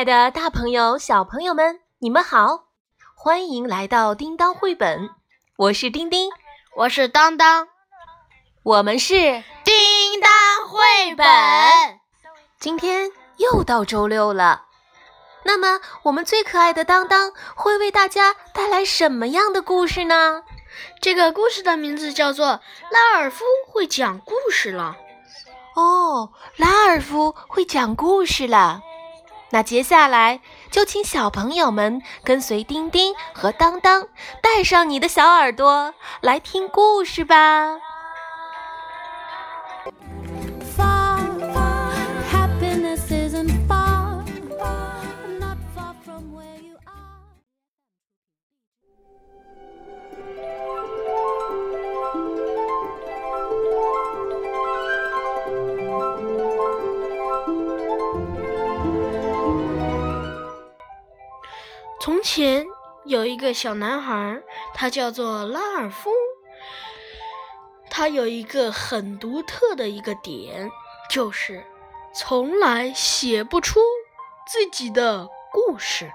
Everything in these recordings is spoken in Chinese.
爱的，大朋友、小朋友们，你们好，欢迎来到叮当绘本。我是丁丁，我是当当，我们是叮当绘本。今天又到周六了，那么我们最可爱的当当会为大家带来什么样的故事呢？这个故事的名字叫做《拉尔夫会讲故事了》。哦，拉尔夫会讲故事了。那接下来就请小朋友们跟随丁丁和当当，带上你的小耳朵来听故事吧。从前有一个小男孩，他叫做拉尔夫。他有一个很独特的一个点，就是从来写不出自己的故事。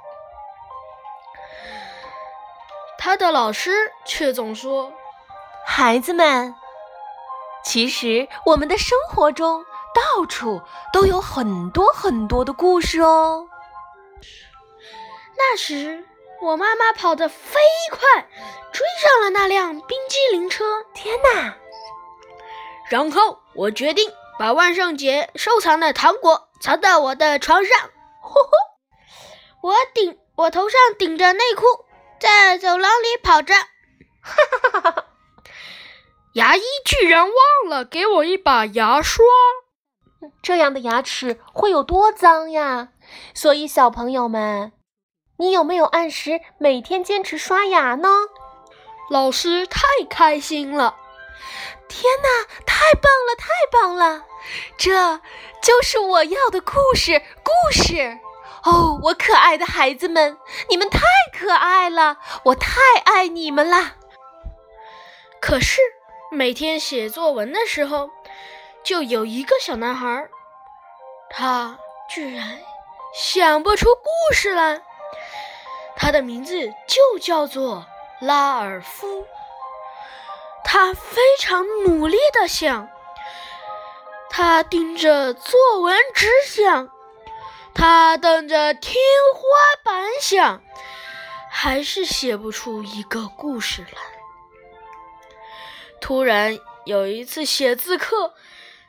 他的老师却总说：“孩子们，其实我们的生活中到处都有很多很多的故事哦。”那时，我妈妈跑得飞快，追上了那辆冰激凌车。天哪！然后我决定把万圣节收藏的糖果藏到我的床上。呼呼！我顶我头上顶着内裤，在走廊里跑着。哈哈哈哈哈！牙医居然忘了给我一把牙刷，这样的牙齿会有多脏呀！所以，小朋友们。你有没有按时每天坚持刷牙呢？老师太开心了！天哪，太棒了，太棒了！这就是我要的故事，故事！哦，我可爱的孩子们，你们太可爱了，我太爱你们啦！可是每天写作文的时候，就有一个小男孩，他居然想不出故事来。他的名字就叫做拉尔夫。他非常努力的想，他盯着作文纸想，他瞪着天花板想，还是写不出一个故事来。突然有一次写字课，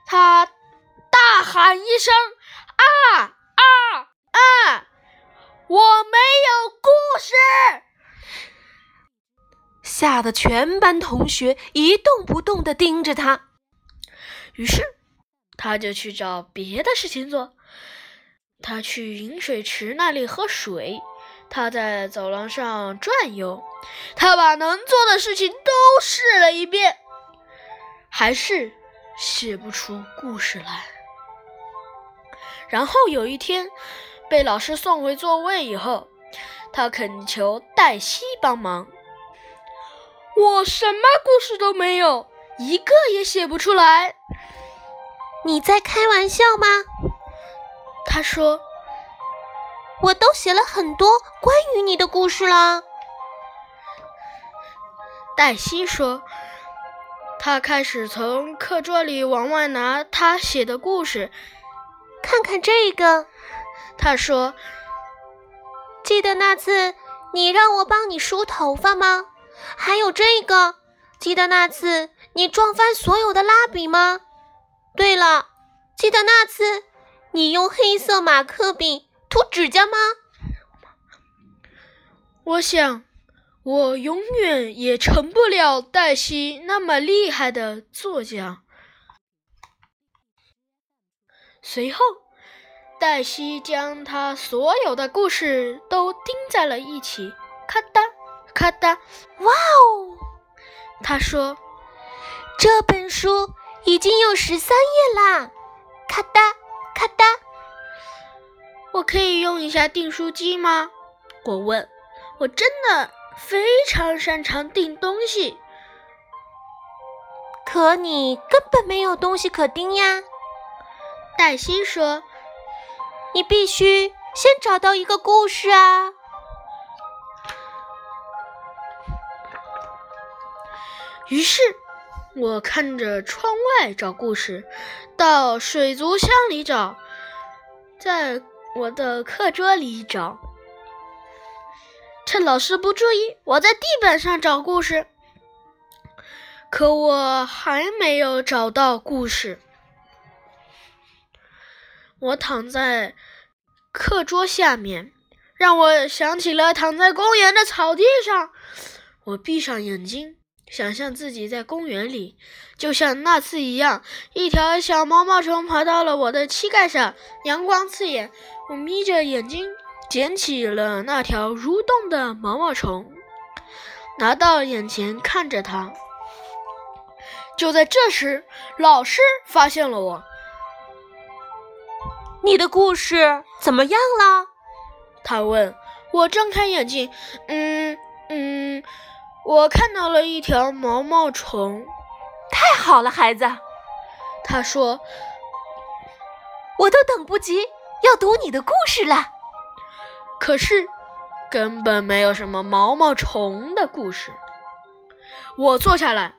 他大喊一声：“啊啊啊！”我没有故事，吓得全班同学一动不动的盯着他。于是，他就去找别的事情做。他去饮水池那里喝水，他在走廊上转悠，他把能做的事情都试了一遍，还是写不出故事来。然后有一天。被老师送回座位以后，他恳求黛西帮忙。我什么故事都没有，一个也写不出来。你在开玩笑吗？他说：“我都写了很多关于你的故事了。”黛西说：“他开始从课桌里往外拿他写的故事，看看这个。”他说：“记得那次你让我帮你梳头发吗？还有这个，记得那次你撞翻所有的蜡笔吗？对了，记得那次你用黑色马克笔涂指甲吗？”我想，我永远也成不了黛西那么厉害的作家。随后。黛西将他所有的故事都钉在了一起，咔哒咔哒，哇哦！他说：“这本书已经有十三页啦，咔哒咔哒。”我可以用一下订书机吗？我问。我真的非常擅长订东西。可你根本没有东西可钉呀。黛西说：“你必须先找到一个故事啊。”于是，我看着窗外找故事，到水族箱里找，在我的课桌里找。趁老师不注意，我在地板上找故事。可我还没有找到故事。我躺在课桌下面，让我想起了躺在公园的草地上。我闭上眼睛。想象自己在公园里，就像那次一样，一条小毛毛虫爬到了我的膝盖上，阳光刺眼。我眯着眼睛捡起了那条蠕动的毛毛虫，拿到眼前看着它。就在这时，老师发现了我。你的故事怎么样了？他问我。睁开眼睛，嗯嗯。我看到了一条毛毛虫，太好了，孩子。他说：“我都等不及要读你的故事了。”可是，根本没有什么毛毛虫的故事。我坐下来，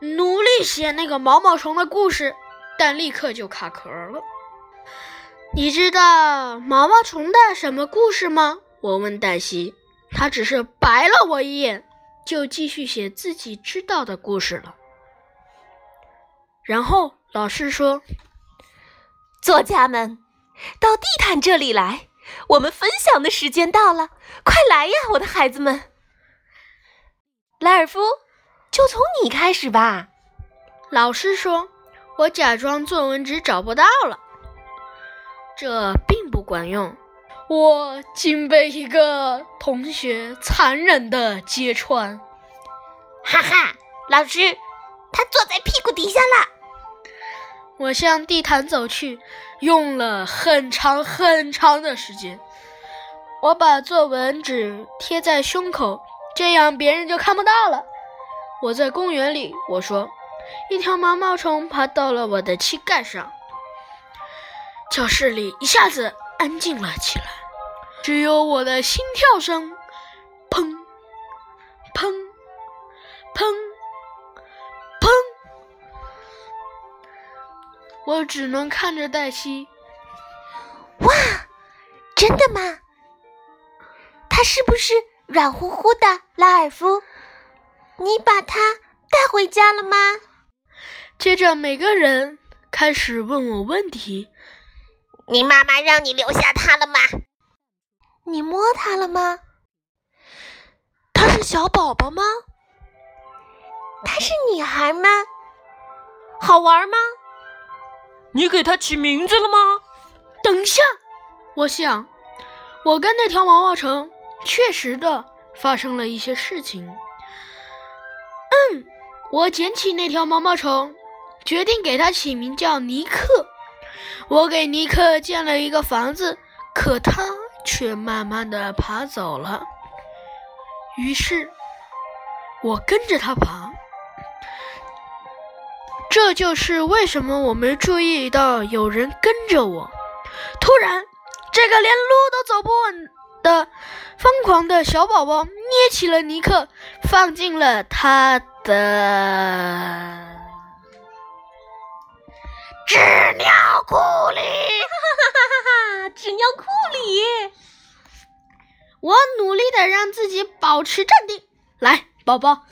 努力写那个毛毛虫的故事，但立刻就卡壳了。你知道毛毛虫的什么故事吗？我问黛西，她只是白了我一眼。就继续写自己知道的故事了。然后老师说：“作家们，到地毯这里来，我们分享的时间到了，快来呀，我的孩子们！”莱尔夫，就从你开始吧。老师说：“我假装作文纸找不到了，这并不管用。”我竟被一个同学残忍的揭穿！哈哈，老师，他坐在屁股底下了。我向地毯走去，用了很长很长的时间。我把作文纸贴在胸口，这样别人就看不到了。我在公园里，我说，一条毛毛虫爬到了我的膝盖上。教室里一下子。安静了起来，只有我的心跳声，砰，砰，砰，砰。我只能看着黛西。哇，真的吗？他是不是软乎乎的？拉尔夫，你把他带回家了吗？接着，每个人开始问我问题。你妈妈让你留下它了吗？你摸它了吗？它是小宝宝吗？它是女孩吗？好玩吗？你给它起名字了吗？等一下，我想，我跟那条毛毛虫确实的发生了一些事情。嗯，我捡起那条毛毛虫，决定给它起名叫尼克。我给尼克建了一个房子，可他却慢慢的爬走了。于是，我跟着他爬。这就是为什么我没注意到有人跟着我。突然，这个连路都走不稳的疯狂的小宝宝捏起了尼克，放进了他的。纸尿裤里，哈哈哈哈哈哈！纸尿裤里，我努力的让自己保持镇定。来，宝宝，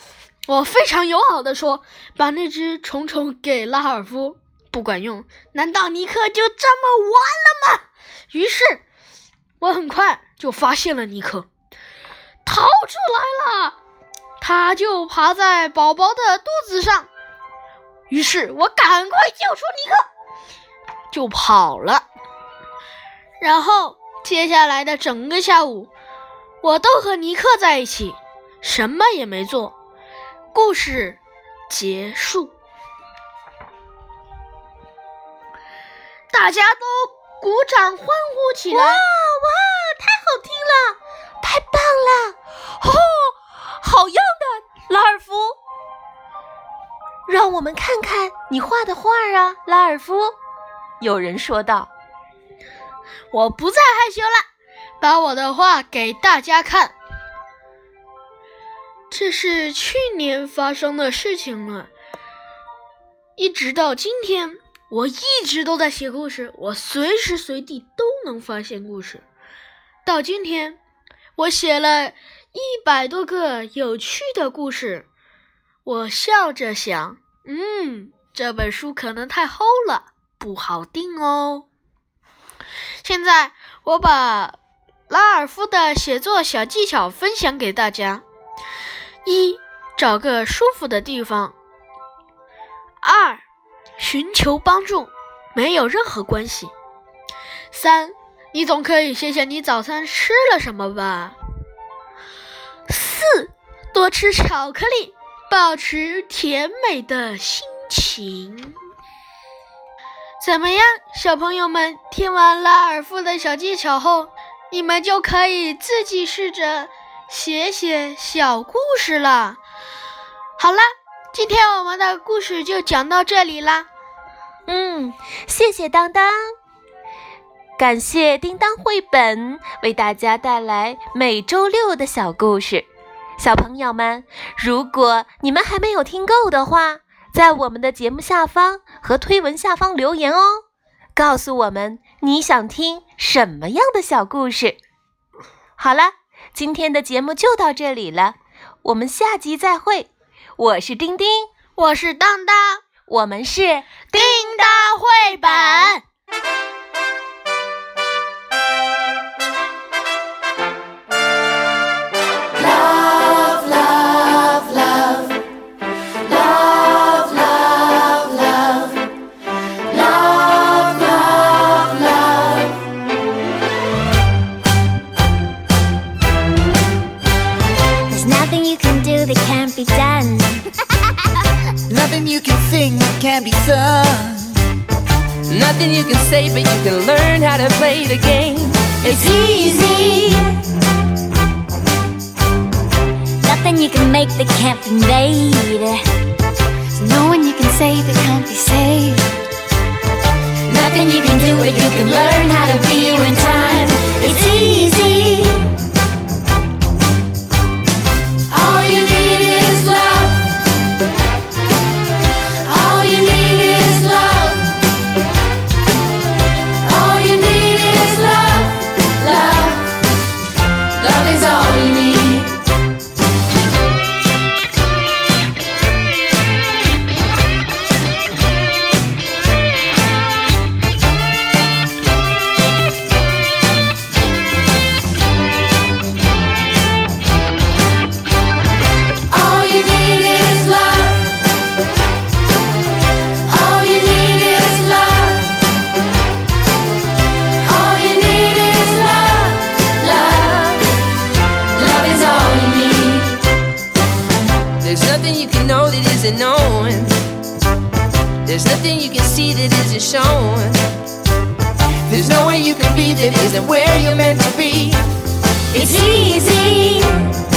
我非常友好的说，把那只虫虫给拉尔夫，不管用。难道尼克就这么完了吗？于是，我很快就发现了尼克，逃出来了。他就爬在宝宝的肚子上。于是我赶快救出尼克，就跑了。然后接下来的整个下午，我都和尼克在一起，什么也没做。故事结束，大家都鼓掌欢呼起来！哇哇，太好听了，太棒了！哦让我们看看你画的画啊，拉尔夫。”有人说道。“我不再害羞了，把我的画给大家看。”这是去年发生的事情了，一直到今天，我一直都在写故事，我随时随地都能发现故事。到今天，我写了一百多个有趣的故事。我笑着想，嗯，这本书可能太厚了，不好订哦。现在，我把拉尔夫的写作小技巧分享给大家。一，找个舒服的地方。二，寻求帮助，没有任何关系。三，你总可以写写你早餐吃了什么吧。四，多吃巧克力，保持甜美的心情。怎么样，小朋友们？听完拉尔夫的小技巧后，你们就可以自己试着。写写小故事了。好了，今天我们的故事就讲到这里啦。嗯，谢谢当当，感谢叮当绘本为大家带来每周六的小故事。小朋友们，如果你们还没有听够的话，在我们的节目下方和推文下方留言哦，告诉我们你想听什么样的小故事。好了。今天的节目就到这里了，我们下集再会。我是丁丁，我是当当，我们是叮当绘本。Can be sung. Nothing you can say, but you can learn how to play the game. It's easy. Nothing you can make that can't be made. No one you can say that can't be saved. Nothing you can do, but you can learn how to be in you can see that isn't shown. There's no way you can be that isn't where you're meant to be. It's easy.